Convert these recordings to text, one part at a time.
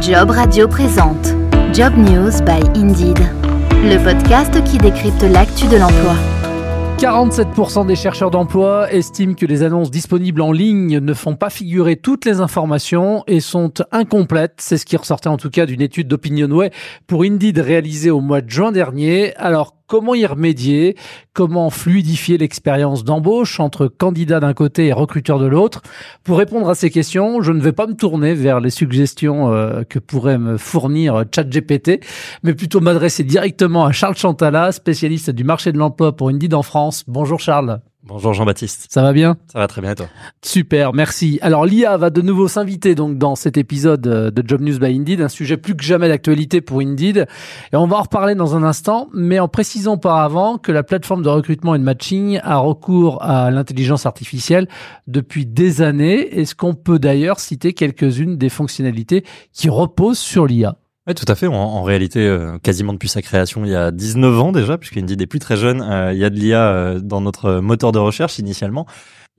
Job Radio présente Job News by Indeed, le podcast qui décrypte l'actu de l'emploi. 47% des chercheurs d'emploi estiment que les annonces disponibles en ligne ne font pas figurer toutes les informations et sont incomplètes. C'est ce qui ressortait en tout cas d'une étude d'OpinionWay pour Indeed réalisée au mois de juin dernier. Alors comment y remédier, comment fluidifier l'expérience d'embauche entre candidats d'un côté et recruteurs de l'autre. Pour répondre à ces questions, je ne vais pas me tourner vers les suggestions euh, que pourrait me fournir ChatGPT, mais plutôt m'adresser directement à Charles Chantala, spécialiste du marché de l'emploi pour Indeed en France. Bonjour Charles. Bonjour Jean-Baptiste. Ça va bien? Ça va très bien et toi? Super, merci. Alors l'IA va de nouveau s'inviter donc dans cet épisode euh, de Job News by Indeed, un sujet plus que jamais d'actualité pour Indeed. Et on va en reparler dans un instant, mais en précisant auparavant que la plateforme de recrutement et de matching a recours à l'intelligence artificielle depuis des années. Est-ce qu'on peut d'ailleurs citer quelques-unes des fonctionnalités qui reposent sur l'IA oui, tout à fait. En, réalité, euh, quasiment depuis sa création il y a 19 ans déjà, puisque Indeed est plus très jeune, euh, il y a de l'IA euh, dans notre moteur de recherche initialement.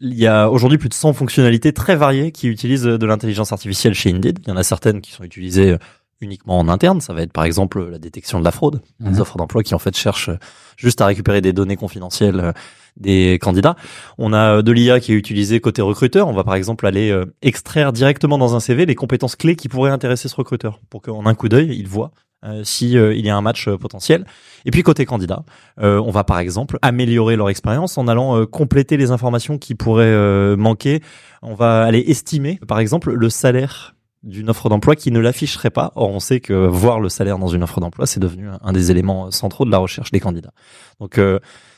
Il y a aujourd'hui plus de 100 fonctionnalités très variées qui utilisent de l'intelligence artificielle chez Indeed. Il y en a certaines qui sont utilisées uniquement en interne. Ça va être par exemple la détection de la fraude, des mhm. offres d'emploi qui en fait cherchent juste à récupérer des données confidentielles des candidats. On a euh, de l'IA qui est utilisée côté recruteur. On va par exemple aller euh, extraire directement dans un CV les compétences clés qui pourraient intéresser ce recruteur pour qu'en un coup d'œil, il voit euh, si il y a un match potentiel. Et puis côté candidat, on va par exemple améliorer leur expérience en allant compléter les informations qui pourraient manquer. On va aller estimer par exemple le salaire d'une offre d'emploi qui ne l'afficherait pas. Or, on sait que voir le salaire dans une offre d'emploi, c'est devenu un des éléments centraux de la recherche des candidats. Donc,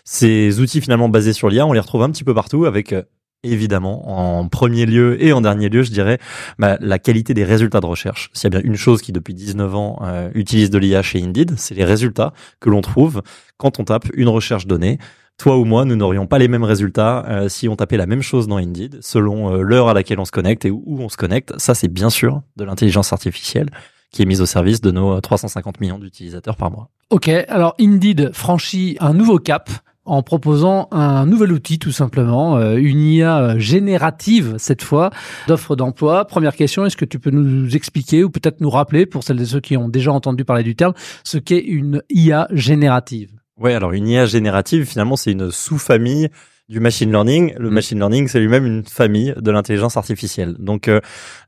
ces outils finalement basés sur l'IA, on les retrouve un petit peu partout avec euh, évidemment en premier lieu et en dernier lieu, je dirais, bah, la qualité des résultats de recherche. S'il y a bien une chose qui depuis 19 ans euh, utilise de l'IA chez Indeed, c'est les résultats que l'on trouve quand on tape une recherche donnée. Toi ou moi, nous n'aurions pas les mêmes résultats euh, si on tapait la même chose dans Indeed, selon l'heure à laquelle on se connecte et où on se connecte. Ça, c'est bien sûr de l'intelligence artificielle qui est mise au service de nos 350 millions d'utilisateurs par mois. Ok, alors Indeed franchit un nouveau cap en proposant un nouvel outil tout simplement, euh, une IA générative cette fois d'offres d'emploi. Première question, est-ce que tu peux nous expliquer ou peut-être nous rappeler pour celles et ceux qui ont déjà entendu parler du terme ce qu'est une IA générative? Ouais, alors une IA générative finalement c'est une sous-famille du machine learning. Le mm. machine learning, c'est lui-même une famille de l'intelligence artificielle. Donc, euh,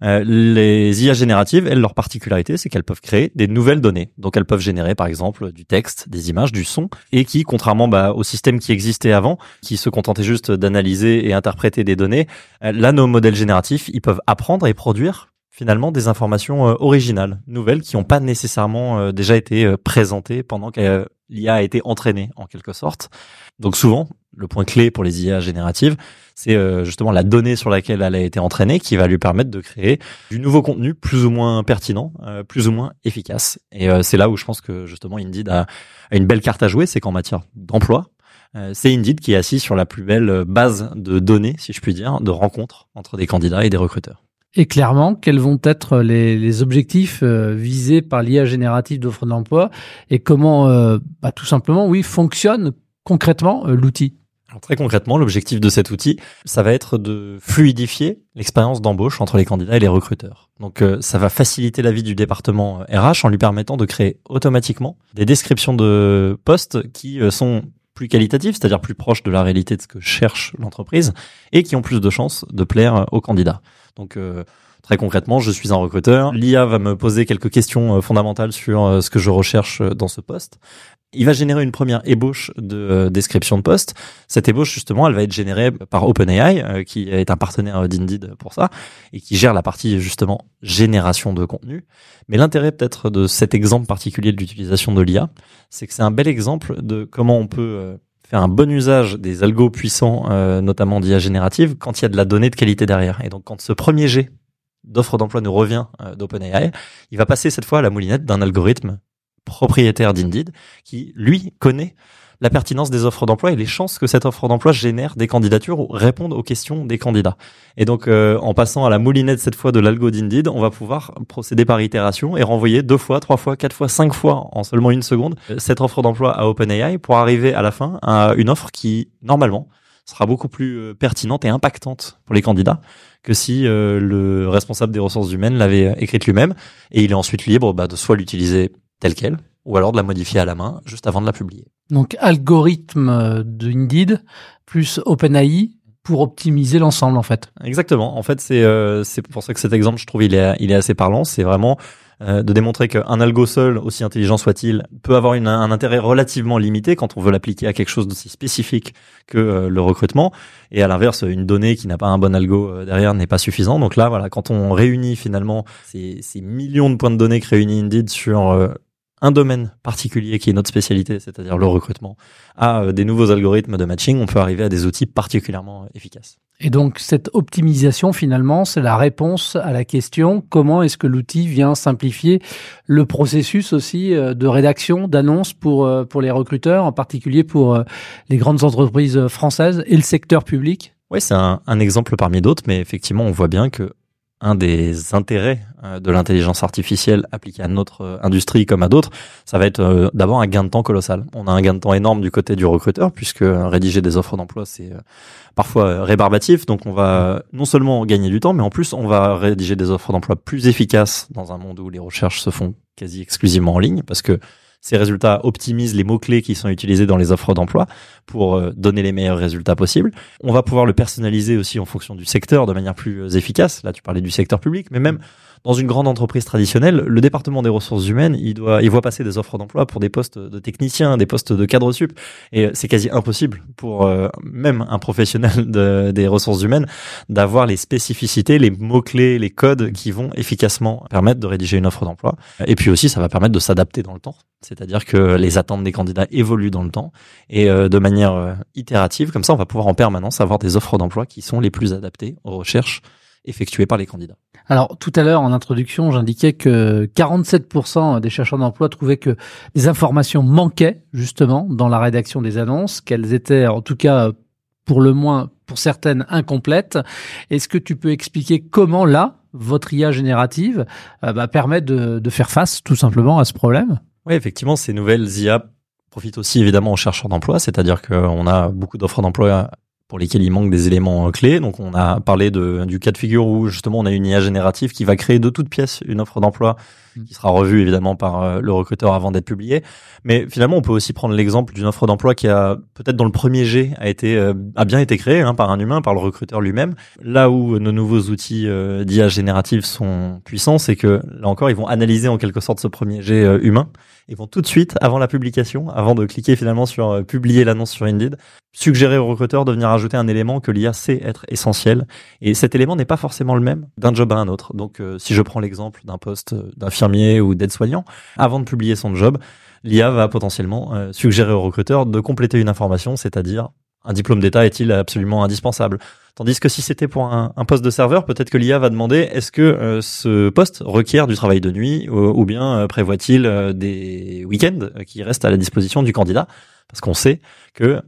euh, les IA génératives, elles, leur particularité, c'est qu'elles peuvent créer des nouvelles données. Donc, elles peuvent générer, par exemple, du texte, des images, du son, et qui, contrairement bah, au système qui existait avant, qui se contentait juste d'analyser et interpréter des données, euh, là, nos modèles génératifs, ils peuvent apprendre et produire finalement des informations originales, nouvelles, qui n'ont pas nécessairement déjà été présentées pendant que l'IA a été entraînée, en quelque sorte. Donc souvent, le point clé pour les IA génératives, c'est euh, justement la donnée sur laquelle elle a été entraînée qui va lui permettre de créer du nouveau contenu plus ou moins pertinent, euh, plus ou moins efficace. Et euh, c'est là où je pense que justement Indeed a, une belle carte à jouer, c'est qu'en matière d'emploi, c'est Indeed qui est assis sur la plus belle base de données, si je puis dire, de rencontres entre des candidats et des recruteurs. Et clairement, quels vont être les, objectifs visés par l'IA générative d'offres d'emploi et comment, bah, tout simplement, oui, fonctionne concrètement l'outil? Très concrètement, l'objectif de cet outil, ça va être de fluidifier l'expérience d'embauche entre les candidats et les recruteurs. Donc euh, ça va faciliter la vie du département RH euh, en lui permettant de créer automatiquement des descriptions de postes qui euh, sont plus c'est-à-dire plus proches de la réalité de ce que cherche l'entreprise et qui ont plus de chances de plaire aux candidats. Donc Très concrètement, je suis un recruteur. L'IA va me poser quelques questions fondamentales sur ce que je recherche dans ce poste il va générer une première ébauche de euh, description de poste. Cette ébauche, justement, elle va être générée par OpenAI, euh, qui est un partenaire d'Indeed pour ça, et qui gère la partie, justement, génération de contenu. Mais l'intérêt, peut-être, de cet exemple particulier de l'utilisation de l'IA, c'est que c'est un bel exemple de comment on peut euh, faire un bon usage des algos puissants, notamment d'IA générative, quand il y a de la donnée de qualité derrière. Et donc, quand ce premier jet d'offre d'emploi nous revient d'OpenAI, il va passer cette fois à la moulinette d'un algorithme propriétaire d'Indeed qui, lui, connaît la pertinence des offres d'emploi et les chances que cette offre d'emploi génère des candidatures ou réponde aux questions des candidats. Et donc, euh, en passant à la moulinette cette fois de l'algo d'Indeed, on va pouvoir procéder par itération et renvoyer deux fois, trois fois, quatre fois, cinq fois en seulement une seconde cette offre d'emploi à OpenAI pour arriver à la fin à une offre qui, normalement, sera beaucoup plus pertinente et impactante pour les candidats que si le responsable des ressources humaines l'avait écrite lui-même et il est ensuite libre bah, de soit l'utiliser tel quel ou alors de la modifier à la main juste avant de la publier. Donc algorithme de Indeed plus OpenAI pour optimiser l'ensemble en fait. Exactement. En fait, c'est euh, c'est pour ça que cet exemple, je trouve, il est il est assez parlant. C'est vraiment euh, de démontrer qu'un algo seul, aussi intelligent soit-il, peut avoir une, un intérêt relativement limité quand on veut l'appliquer à quelque chose d'aussi spécifique que euh, le recrutement. Et à l'inverse, une donnée qui n'a pas un bon algo derrière n'est pas suffisant. Donc là, voilà, quand on réunit finalement ces, ces millions de points de données que réunit Indeed sur un domaine particulier qui est notre spécialité, c'est-à-dire le recrutement, à euh, des nouveaux algorithmes de matching, on peut arriver à des outils particulièrement efficaces. Et donc cette optimisation finalement, c'est la réponse à la question comment est-ce que l'outil vient simplifier le processus aussi euh, de rédaction d'annonces pour euh, pour les recruteurs, en particulier pour les grandes entreprises françaises et le secteur public? Oui, c'est un, un exemple parmi d'autres, mais effectivement, on voit bien que un des intérêts euh, de l'intelligence artificielle appliquée à notre euh, industrie comme à d'autres, ça va être euh, d'abord un gain de temps colossal. On a un gain de temps énorme du côté du recruteur puisque rédiger des offres d'emploi c'est parfois rébarbatif. Donc on va non seulement gagner du temps, mais en plus on va rédiger des offres d'emploi plus efficaces dans un monde où les recherches se font quasi exclusivement en ligne parce que ces résultats optimisent les mots-clés qui sont utilisés dans les offres d'emploi pour euh, donner les meilleurs résultats possibles. On va pouvoir le personnaliser aussi en fonction du secteur de manière plus euh, efficace. Là, tu parlais du secteur public, mais même dans une grande entreprise traditionnelle, le département des ressources humaines, il doit, il voit passer des offres d'emploi pour des postes de techniciens, des postes de cadre sup, et c'est quasi impossible pour euh, même un professionnel de, des ressources humaines d'avoir les spécificités, les mots clés, les codes qui vont efficacement permettre de rédiger une offre d'emploi. Et puis aussi, ça va permettre de s'adapter dans le temps, c'est-à-dire que les attentes des candidats évoluent dans le temps et euh, de manière euh, itérative. Comme ça, on va pouvoir en permanence avoir des offres d'emploi qui sont les plus adaptées aux recherches effectuées par les candidats. Alors tout à l'heure en introduction, j'indiquais que 47% des chercheurs d'emploi trouvaient que des informations manquaient justement dans la rédaction des annonces, qu'elles étaient en tout cas pour le moins pour certaines incomplètes. Est-ce que tu peux expliquer comment là, votre IA générative euh, bah, permet de, de faire face tout simplement à ce problème? Oui, effectivement, ces nouvelles IA profitent aussi évidemment aux chercheurs d'emploi, c'est-à-dire qu'on a beaucoup d'offres d'emploi pour lesquels il manque des éléments clés. Donc on a parlé du cas de figure où justement on a une IA générative qui va créer de toutes pièces une offre d'emploi. Qui sera revue évidemment par euh, le recruteur avant d'être publiée. Mais finalement on peut aussi prendre l'exemple d'une offre d'emploi qui a peut-être dans le premier G a été euh, a bien été créée hein, par un humain, par le recruteur lui-même. Là où nos nouveaux outils d'IA générative sont puissants, c'est que là encore ils vont analyser en quelque sorte ce premier G humain ils vont tout de suite, avant la publication, avant de cliquer finalement sur euh, publier l'annonce sur Indeed, suggérer au recruteur de venir ajouter un élément que l'IA sait être essentiel. Et cet élément n'est pas forcément le même d'un job à un autre. Donc, euh, si je prends l'exemple d'un poste ou d'aide-soignant, avant de publier son job, l'IA va potentiellement euh, suggérer au recruteur de compléter une information, c'est-à-dire un diplôme d'État est-il absolument indispensable Tandis que si c'était pour un, poste de serveur, peut-être que l'IA va demander est-ce que euh, ce poste requiert du travail de nuit ou, bien euh, prévoit-il des week-ends qui restent à la disposition du candidat? Parce qu'on sait que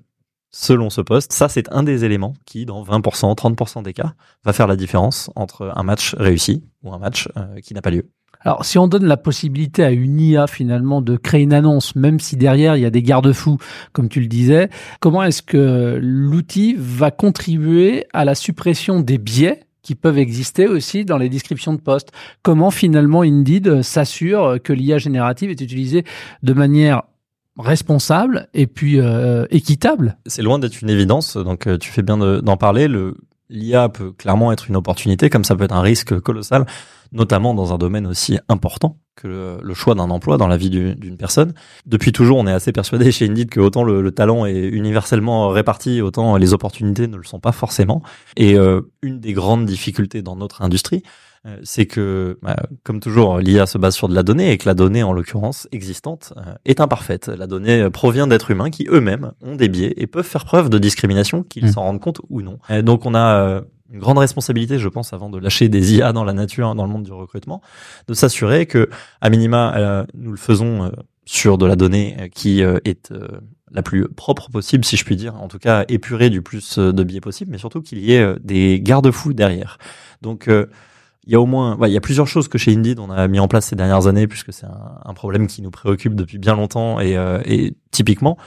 selon ce poste, ça c'est un des éléments qui, dans 20%, 30% des cas, va faire la différence entre un match réussi ou un match qui n'a pas lieu. Alors, si on donne la possibilité à une IA finalement de créer une annonce, même si derrière il y a des garde-fous, comme tu le disais, comment est-ce que l'outil va contribuer à la suppression des biais qui peuvent exister aussi dans les descriptions de postes Comment finalement Indeed s'assure que l'IA générative est utilisée de manière responsable et puis euh, équitable? C'est loin d'être une évidence, donc euh, tu fais bien d'en parler. Le, l'IA peut clairement être une opportunité, comme ça peut être un risque colossal, notamment dans un domaine aussi important que le, choix d'un emploi dans la vie d'une personne. Depuis toujours, on est assez persuadé chez Indeed que autant le, talent est universellement réparti, autant les opportunités ne le sont pas forcément. Et euh, une des grandes difficultés dans notre industrie, euh, c'est que, bah, comme toujours, l'IA se base sur de la donnée et que la donnée, en l'occurrence existante, euh, est imparfaite. La donnée provient d'êtres humains qui eux-mêmes ont des biais et peuvent faire preuve de discrimination, qu'ils mmh. s'en rendent compte ou non. donc on a une grande responsabilité, je pense, avant de lâcher des IA dans la nature, dans le monde du recrutement, de s'assurer que, à minima, nous le faisons sur de la donnée qui est la plus propre possible, si je puis dire, en tout cas épurée du plus de biais possible, mais surtout qu'il y ait des garde-fous derrière. Donc il y a au moins, il y a plusieurs choses que chez Indeed on a mis en place ces dernières années, puisque c'est un, problème qui nous préoccupe depuis bien longtemps. Et, euh, et typiquement,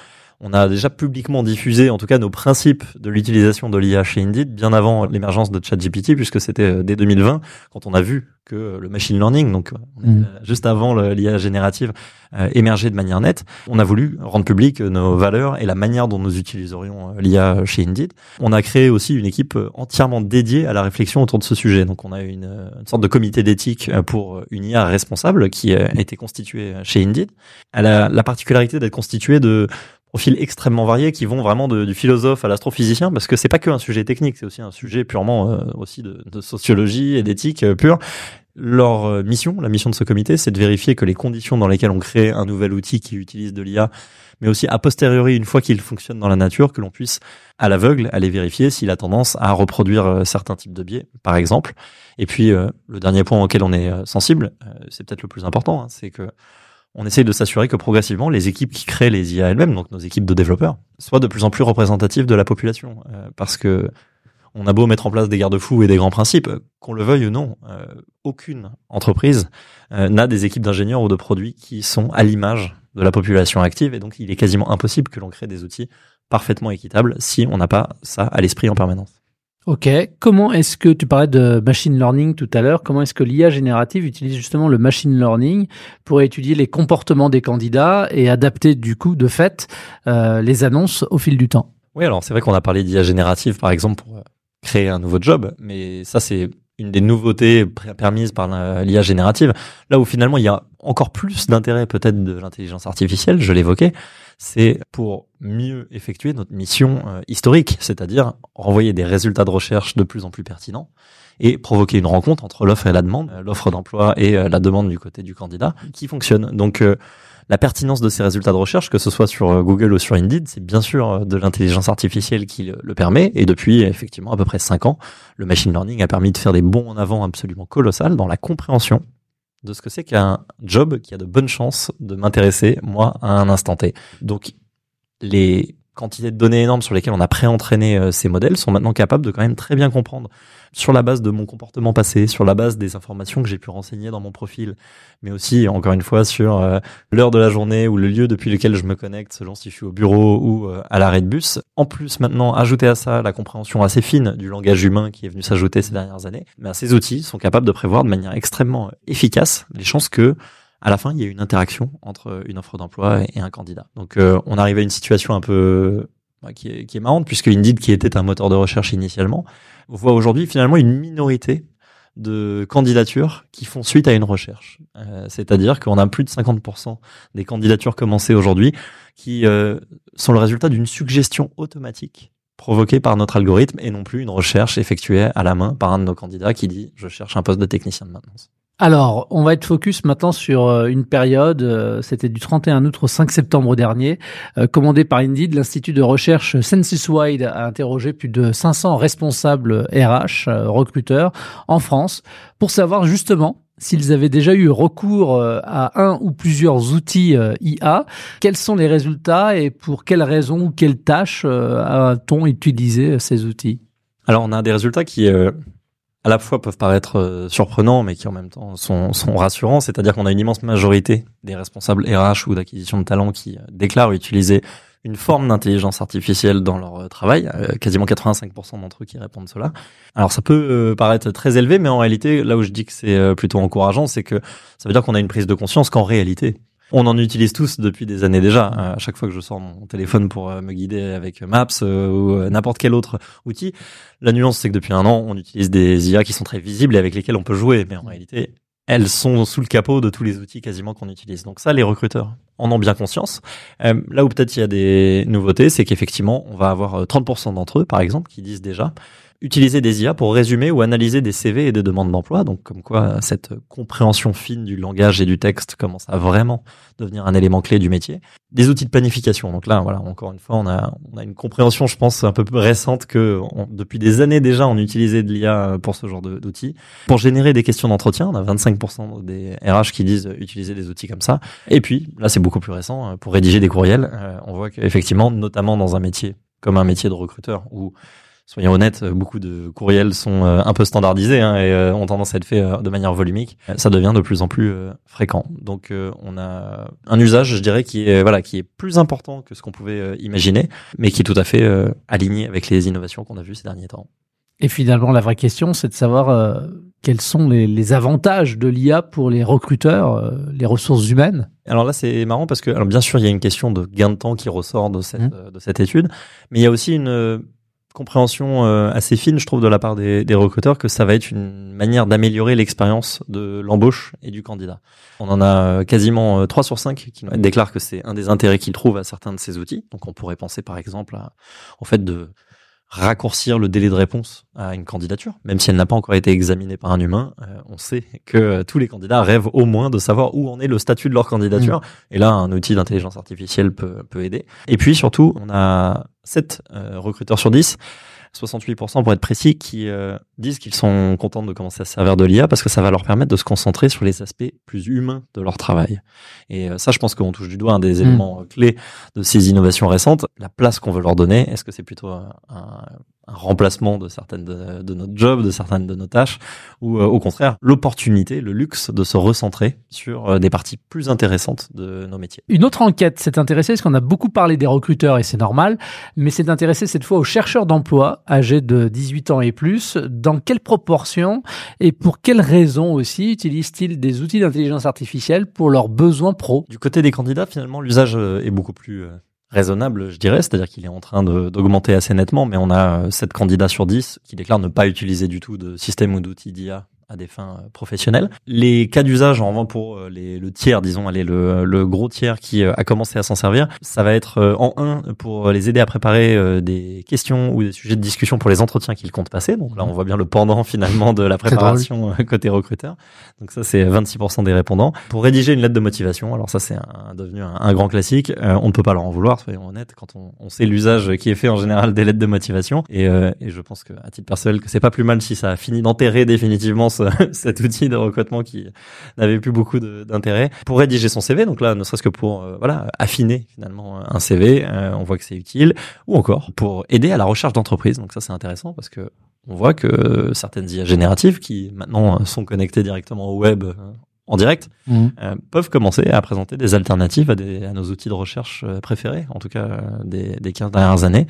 On a déjà publiquement diffusé, en tout cas, nos principes de l'utilisation de l'IA chez Indeed bien avant l'émergence de ChatGPT, puisque c'était euh, dès 2020 quand on a vu que le machine learning, donc mm. juste avant l'IA générative, euh, émergeait de manière nette. On a voulu rendre public nos valeurs et la manière dont nous utiliserions l'IA chez Indeed. On a créé aussi une équipe entièrement dédiée à la réflexion autour de ce sujet. Donc on a une, une sorte de comité d'éthique pour une IA responsable qui a été constituée chez Indeed. Elle a la particularité d'être constituée de profils extrêmement variés qui vont vraiment du philosophe à l'astrophysicien parce que c'est pas que un sujet technique, c'est aussi un sujet purement euh, aussi de, sociologie et d'éthique euh, pure. Leur euh, mission, la mission de ce comité, c'est de vérifier que les conditions dans lesquelles on crée un nouvel outil qui utilise de l'IA, mais aussi a posteriori, une fois qu'il fonctionne dans la nature, que l'on puisse à l'aveugle aller vérifier s'il a tendance à reproduire certains types de biais, par exemple. Et puis le dernier point auquel on est sensible, c'est peut-être le plus important, hein, c'est que on essaye de s'assurer que progressivement, les équipes qui créent les IA elles-mêmes, donc nos équipes de développeurs, soient de plus en plus représentatives de la population. Euh, parce que on a beau mettre en place des garde-fous et des grands principes, qu'on le veuille ou non, euh, aucune entreprise euh, n'a des équipes d'ingénieurs ou de produits qui sont à l'image de la population active. Et donc, il est quasiment impossible que l'on crée des outils parfaitement équitables si on n'a pas ça à l'esprit en permanence. Ok. Comment est-ce que tu parlais de machine learning tout à l'heure Comment est-ce que l'IA générative utilise justement le machine learning pour étudier les comportements des candidats et adapter du coup de fait euh, les annonces au fil du temps? Oui, alors c'est vrai qu'on a parlé d'IA générative par exemple pour euh, créer un nouveau job, mais ça c'est une des nouveautés permises par l'IA générative. Là où finalement il y a encore plus d'intérêt peut-être de l'intelligence artificielle, je l'évoquais, c'est pour mieux effectuer notre mission euh, historique, c'est-à-dire renvoyer des résultats de recherche de plus en plus pertinents et provoquer une rencontre entre l'offre et la demande, euh, l'offre d'emploi et euh, la demande du côté du candidat, qui fonctionne. Donc la pertinence de ces résultats de recherche, que ce soit sur Google ou sur Indeed, c'est bien sûr de l'intelligence artificielle qui le, permet. Et depuis effectivement à peu près cinq ans, le machine learning a permis de faire des bons en avant absolument colossales dans la compréhension de ce que c'est qu'un job qui a de bonnes chances de m'intéresser, moi, à un instant T. Donc, les quantités de données énormes sur lesquelles on a pré-entraîné euh, ces modèles sont maintenant capables de quand même très bien comprendre sur la base de mon comportement passé, sur la base des informations que j'ai pu renseigner dans mon profil, mais aussi, encore une fois, sur euh, l'heure de la journée ou le lieu depuis lequel je me connecte, selon si je suis au bureau ou euh, à l'arrêt de bus. En plus, maintenant, ajouter à ça la compréhension assez fine du langage humain qui est venu s'ajouter ces dernières années, mais ces outils sont capables de prévoir de manière extrêmement efficace les chances que à la fin, il y a une interaction entre une offre d'emploi et un candidat. Donc, euh, on arrive à une situation un peu qui est marrante, puisque Indeed, qui était un moteur de recherche initialement, voit aujourd'hui finalement une minorité de candidatures qui font suite à une recherche. Euh, C'est-à-dire qu'on a plus de 50% des candidatures commencées aujourd'hui qui euh, sont le résultat d'une suggestion automatique provoquée par notre algorithme et non plus une recherche effectuée à la main par un de nos candidats qui dit je cherche un poste de technicien de maintenance. Alors, on va être focus maintenant sur euh, une période, euh, c'était du 31 août au 5 septembre dernier, euh, commandé par Indeed, l'Institut de recherche Censuswide a interrogé plus de 500 responsables RH, recruteurs, en France, pour savoir justement s'ils avaient déjà eu recours à un ou plusieurs outils IA, quels sont les résultats et pour quelles raisons ou quelles tâches a-t-on utilisé ces outils? Alors, on a des résultats qui à la fois peuvent paraître euh, surprenants, mais qui en même temps sont, sont rassurants. C'est-à-dire qu'on a une immense majorité des responsables RH ou d'acquisition de talents qui euh, déclarent utiliser une forme d'intelligence artificielle dans leur euh, travail. quasiment 85% d'entre eux qui répondent cela. Alors ça peut paraître très élevé, mais en réalité, là où je dis que c'est plutôt encourageant, c'est que ça veut dire qu'on a une prise de conscience qu'en réalité, on en utilise tous depuis des années déjà. Euh, à chaque fois que je sors mon téléphone pour euh, me guider avec Maps euh, ou n'importe quel autre outil, la nuance c'est que depuis un an, on utilise des IA qui sont très visibles et avec lesquelles on peut jouer. Mais en réalité, elles sont sous le capot de tous les outils quasiment qu'on utilise. Donc ça, les recruteurs en ont bien conscience. là où peut-être il y a des nouveautés, c'est qu'effectivement, on va avoir 30% d'entre eux, par exemple, qui disent déjà utiliser des IA pour résumer ou analyser des CV et des demandes d'emploi. Donc, comme quoi, cette compréhension fine du langage et du texte commence à vraiment devenir un élément clé du métier. Des outils de planification. Donc là, voilà, encore une fois, on a, on a une compréhension, je pense, un peu plus récente que depuis des années déjà, on utilisait de l'IA pour ce genre d'outils. Pour générer des questions d'entretien, on a 25% des RH qui disent utiliser des outils comme ça. Et puis, là, c'est beaucoup plus récent. Pour rédiger des courriels, euh, on voit qu'effectivement, notamment dans un métier comme un métier de recruteur où soyons honnêtes, beaucoup de courriels sont un peu standardisés hein, et ont tendance à être faits de manière volumique. Ça devient de plus en plus fréquent. Donc on a un usage, je dirais, qui est voilà, qui est plus important que ce qu'on pouvait imaginer, mais qui est tout à fait aligné avec les innovations qu'on a vues ces derniers temps. Et finalement, la vraie question, c'est de savoir euh, quels sont les, les avantages de l'IA pour les recruteurs, euh, les ressources humaines? Alors là, c'est marrant parce que, alors bien sûr, il y a une question de gain de temps qui ressort de cette, mmh. euh, de cette étude, mais il y a aussi une compréhension assez fine, je trouve, de la part des, recruteurs que ça va être une manière d'améliorer l'expérience de l'embauche et du candidat. On en a quasiment 3 sur 5 qui déclarent que c'est un des intérêts qu'ils trouvent à certains de ces outils. Donc on pourrait penser par exemple à, au fait de raccourcir le délai de réponse à une candidature, même si elle n'a pas encore été examinée par un humain. Euh, on sait que euh, tous les candidats rêvent au moins de savoir où en est le statut de leur candidature. Mm. Et là, un outil d'intelligence artificielle peut, peut aider. Et puis surtout, on a 7 euh, recruteurs sur 10 68% pour être précis, qui euh, disent qu'ils sont contents de commencer à se servir de l'IA parce que ça va leur permettre de se concentrer sur les aspects plus humains de leur travail. Et euh, ça, je pense qu'on touche du doigt un des mm. éléments clés de ces innovations récentes, la place qu'on veut leur donner. Est-ce que c'est plutôt un, un remplacement de certaines de, notre job, de certaines de nos tâches, ou euh, au contraire l'opportunité, le luxe de se recentrer sur euh, des parties plus intéressantes de nos métiers. Une autre enquête s'est intéressée, parce qu'on a beaucoup parlé des recruteurs et c'est normal, mais s'est intéressée cette fois aux chercheurs d'emploi âgés de 18 ans et plus. Dans quelle proportion et pour quelles raisons aussi utilisent-ils des outils d'intelligence artificielle pour leurs besoins pro? Du côté des candidats, finalement, l'usage euh, est beaucoup plus raisonnable, je dirais, c'est-à-dire qu'il est en train d'augmenter assez nettement, mais on a 7 euh, candidats sur 10 qui déclarent ne pas utiliser du tout de système ou d'outils d'IA à des fins euh, professionnelles. Les cas d'usage, en pour euh, les, le tiers, disons, allez, le, le gros tiers qui euh, a commencé à s'en servir, ça va être en un pour les aider à préparer des questions ou des sujets de discussion pour les entretiens qu'ils comptent passer. Donc là, on voit bien le pendant finalement de la préparation côté recruteur. Donc ça, c'est 26% des répondants. Pour rédiger une lettre de motivation, alors ça, c'est devenu un, grand classique. on ne peut pas leur en vouloir, soyons honnêtes, quand on, on, sait l'usage qui est fait en général des lettres de motivation. Et, et je pense que à titre personnel, que c'est pas plus mal si ça a fini d'enterrer définitivement cet outil de recrutement qui n'avait plus beaucoup d'intérêt pour rédiger son CV. Donc là, ne serait-ce que pour euh, voilà affiner finalement un CV, euh, on voit que c'est utile, ou encore pour aider à la recherche d'entreprise. Donc ça, c'est intéressant parce que on voit que certaines IA génératives qui maintenant sont connectées directement au web euh, en direct, mmh. peuvent commencer à présenter des alternatives à, des, à, nos outils de recherche préférés, en tout cas des, des 15 dernières années.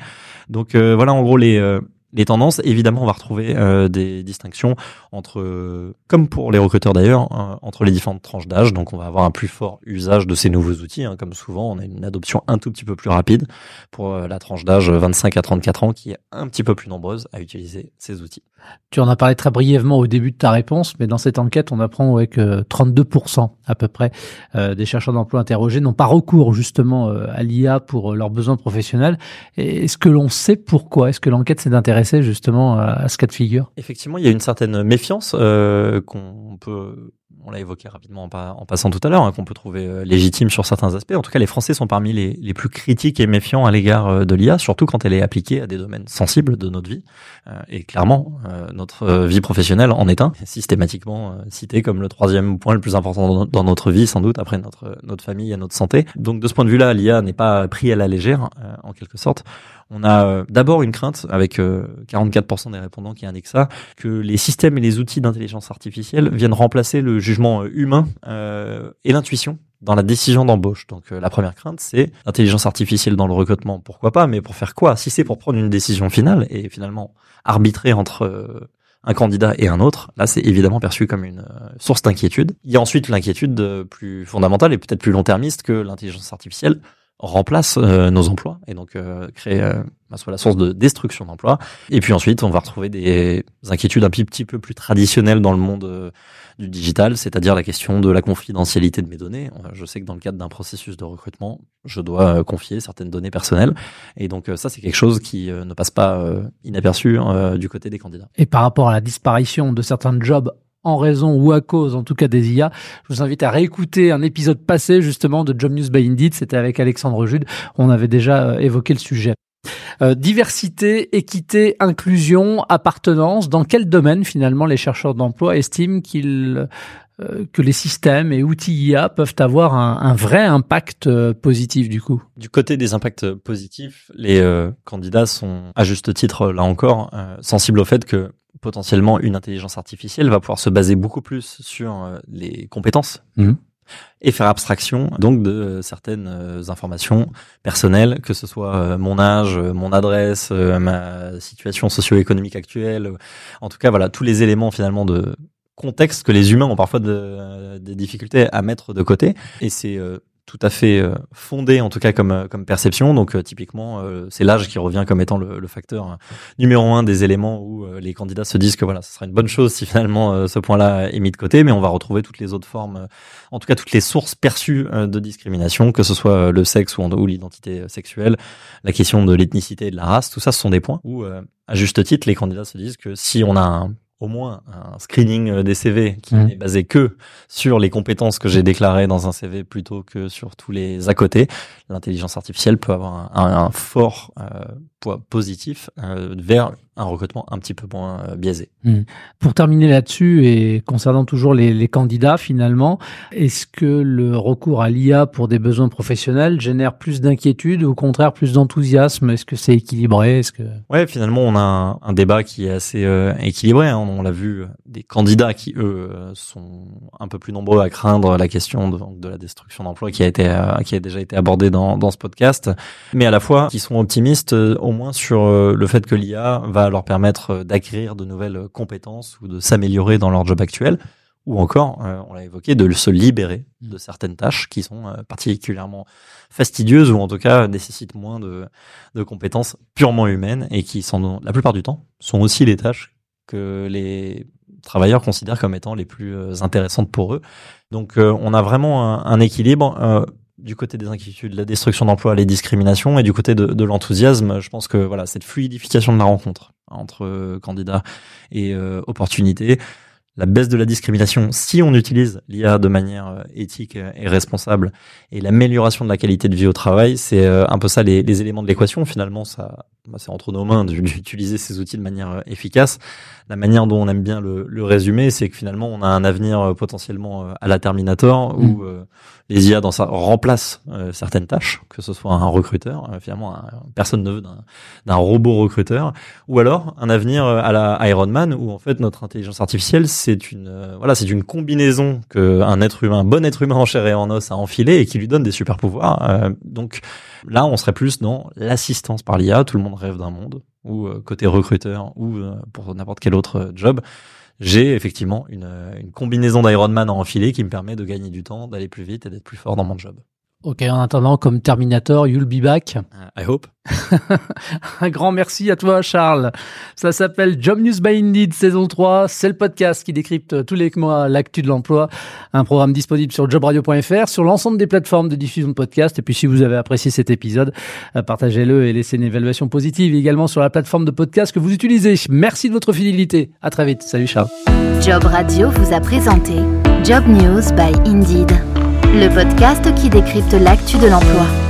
Donc voilà en gros les, les tendances, évidemment, on va retrouver euh, des distinctions entre, euh, comme pour les recruteurs d'ailleurs, hein, entre les différentes tranches d'âge. Donc, on va avoir un plus fort usage de ces nouveaux outils. Hein, comme souvent, on a une adoption un tout petit peu plus rapide pour euh, la tranche d'âge 25 à 34 ans, qui est un petit peu plus nombreuse à utiliser ces outils. Tu en as parlé très brièvement au début de ta réponse, mais dans cette enquête, on apprend ouais, que 32% à peu près des chercheurs d'emploi interrogés n'ont pas recours justement à l'IA pour leurs besoins professionnels. Est-ce que l'on sait pourquoi? Est-ce que l'enquête s'est intéressée justement à, ce cas de figure? Effectivement, il y a une certaine méfiance euh, qu'on peut on l'a évoqué rapidement en, passant tout à l'heure, hein, qu'on peut trouver euh, légitime sur certains aspects. En tout cas, les Français sont parmi les, plus critiques et méfiants à l'égard euh, de l'IA, surtout quand elle est appliquée à des domaines sensibles de notre vie. Euh, et clairement, notre vie professionnelle en est un, systématiquement cité comme le troisième point le plus important dans notre vie, sans doute, après notre, notre famille et notre santé. Donc de ce point de vue-là, l'IA n'est pas pris à la légère, en quelque sorte. On a d'abord une crainte, avec 44% des répondants qui indiquent ça, que les systèmes et les outils d'intelligence artificielle viennent remplacer le jugement euh, humain euh, et l'intuition dans la décision d'embauche. Donc euh, la première crainte, c'est l'intelligence artificielle dans le recrutement, pourquoi pas, mais pour faire quoi? Si c'est pour prendre une décision finale et finalement arbitrer entre un candidat et un autre, là c'est évidemment perçu comme une source d'inquiétude. Il y a ensuite l'inquiétude plus fondamentale et peut-être plus long-termiste que l'intelligence artificielle remplace nos emplois et donc crée bah, soit la source de destruction d'emplois. Et puis ensuite, on va retrouver des inquiétudes un petit peu plus traditionnelles dans le monde euh, du digital, c'est-à-dire la question de la confidentialité de mes données. Euh, je sais que dans le cadre d'un processus de recrutement, je dois euh, confier certaines données personnelles. Et donc ça, c'est quelque chose qui ne passe pas inaperçu du côté des candidats. Et par rapport à la disparition de certains jobs en raison ou à cause, en tout cas des IA. Je vous invite à réécouter un épisode passé justement de Job News by Indeed. C'était avec Alexandre Jude. On avait déjà évoqué le sujet. Euh, diversité, équité, inclusion, appartenance, dans quel domaine finalement les chercheurs d'emploi estiment qu'ils euh, que les systèmes et outils IA peuvent avoir un, vrai impact euh, positif du coup? Du côté des impacts positifs, les candidats sont à juste titre, là encore, sensibles au fait que potentiellement une intelligence artificielle va pouvoir se baser beaucoup plus sur les compétences. Mmh et faire abstraction donc de certaines euh, informations personnelles, que ce soit euh, mon âge, euh, mon adresse, ma situation socio-économique actuelle, en tout cas voilà tous les éléments finalement de contexte que les humains ont parfois des difficultés à mettre de côté et c'est tout à fait euh, fondé en tout cas comme euh, comme perception. Donc euh, typiquement, c'est l'âge qui revient comme étant le, facteur numéro un des éléments où les candidats se disent que voilà, ce sera une bonne chose si finalement ce point-là est mis de côté, mais on va retrouver toutes les autres formes, en tout cas toutes les sources perçues de discrimination, que ce soit le sexe ou, ou l'identité sexuelle, la question de l'ethnicité et de la race, tout ça, ce sont des points où à juste titre les candidats se disent que si on a un au moins un screening euh, des CV qui mmh. n'est basé que sur les compétences que j'ai déclarées dans un CV plutôt que sur tous les à côté, l'intelligence artificielle peut avoir un, fort euh, poids positif euh, vers un recrutement un petit peu moins euh, biaisé. Hmm. Pour terminer là-dessus et concernant toujours les, les candidats finalement, est-ce que le recours à l'IA pour des besoins professionnels génère plus d'inquiétude ou au contraire plus d'enthousiasme? Est-ce que c'est équilibré? Est-ce que Ouais, finalement on a un, un débat qui est assez euh, équilibré. Hein. On, l'a vu, des candidats qui eux sont un peu plus nombreux à craindre la question de, de la destruction d'emplois qui a été qui a déjà été abordée dans, dans ce podcast, mais à la fois qui sont optimistes au moins sur euh, le fait que l'IA va leur permettre euh, d'acquérir de nouvelles compétences ou de s'améliorer dans leur job actuel, ou encore, euh, on l'a évoqué, de se libérer de certaines tâches qui sont particulièrement fastidieuses ou en tout cas nécessitent moins de, compétences purement humaines et qui la plupart du temps sont aussi les tâches que les travailleurs considèrent comme étant les plus intéressantes pour eux. Donc on a vraiment un équilibre du côté des inquiétudes, la destruction d'emplois, les discriminations, et du côté de, l'enthousiasme, je pense que voilà cette fluidification de la rencontre entre euh, candidats et euh, opportunités, la baisse de la discrimination si on utilise l'IA de manière euh, éthique et responsable, et l'amélioration de la qualité de vie au travail, c'est un peu ça les, les éléments de l'équation. Finalement, ça, c'est entre nos mains d'utiliser ces outils de manière efficace. La manière dont on aime bien le, le résumer, c'est que finalement, on a un avenir potentiellement à la Terminator où mm les IA dans ça remplacent euh, certaines tâches, que ce soit un recruteur, euh, finalement personne ne veut d'un robot recruteur, ou alors un avenir euh, à la Iron Man où en fait notre intelligence artificielle c'est une voilà c'est une combinaison que un être humain, un bon être humain en chair et en os a enfilé et qui lui donne des super pouvoirs. donc là on serait plus dans l'assistance par l'IA, tout le monde rêve d'un monde ou côté recruteur ou pour n'importe quel autre job j'ai effectivement une, une combinaison d'Ironman à enfiler qui me permet de gagner du temps, d'aller plus vite et d'être plus fort dans mon job. Ok, en attendant, comme Terminator, you'll be back. I hope. Un grand merci à toi, Charles. Ça s'appelle Job News by Indeed, saison 3. C'est le podcast qui décrypte tous les mois l'actu de l'emploi. Un programme disponible sur jobradio.fr, sur l'ensemble des plateformes de diffusion de podcasts. Et puis, si vous avez apprécié cet épisode, euh, partagez-le et laissez une évaluation positive également sur la plateforme de podcast que vous utilisez. Merci de votre fidélité. À très vite. Salut, Charles. Job Radio vous a présenté Job News by Indeed le podcast qui décrypte l'actu de l'emploi.